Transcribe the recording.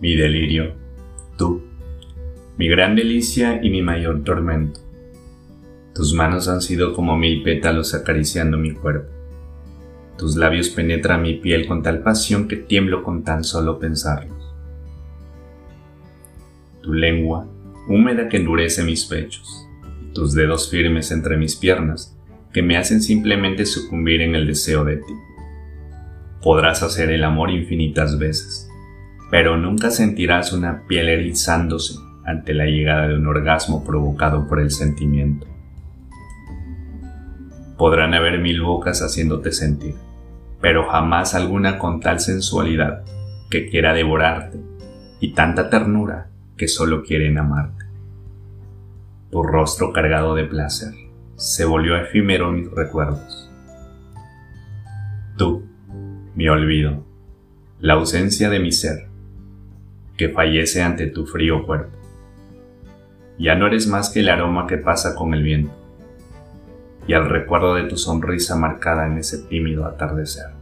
mi delirio, tú, mi gran delicia y mi mayor tormento. Tus manos han sido como mil pétalos acariciando mi cuerpo. Tus labios penetran mi piel con tal pasión que tiemblo con tan solo pensarlos. Tu lengua, húmeda que endurece mis pechos, tus dedos firmes entre mis piernas, que me hacen simplemente sucumbir en el deseo de ti. Podrás hacer el amor infinitas veces, pero nunca sentirás una piel erizándose ante la llegada de un orgasmo provocado por el sentimiento. Podrán haber mil bocas haciéndote sentir, pero jamás alguna con tal sensualidad que quiera devorarte y tanta ternura que solo quieren amarte. Tu rostro cargado de placer se volvió efímero en mis recuerdos. Tú, mi olvido, la ausencia de mi ser, que fallece ante tu frío cuerpo. Ya no eres más que el aroma que pasa con el viento y el recuerdo de tu sonrisa marcada en ese tímido atardecer.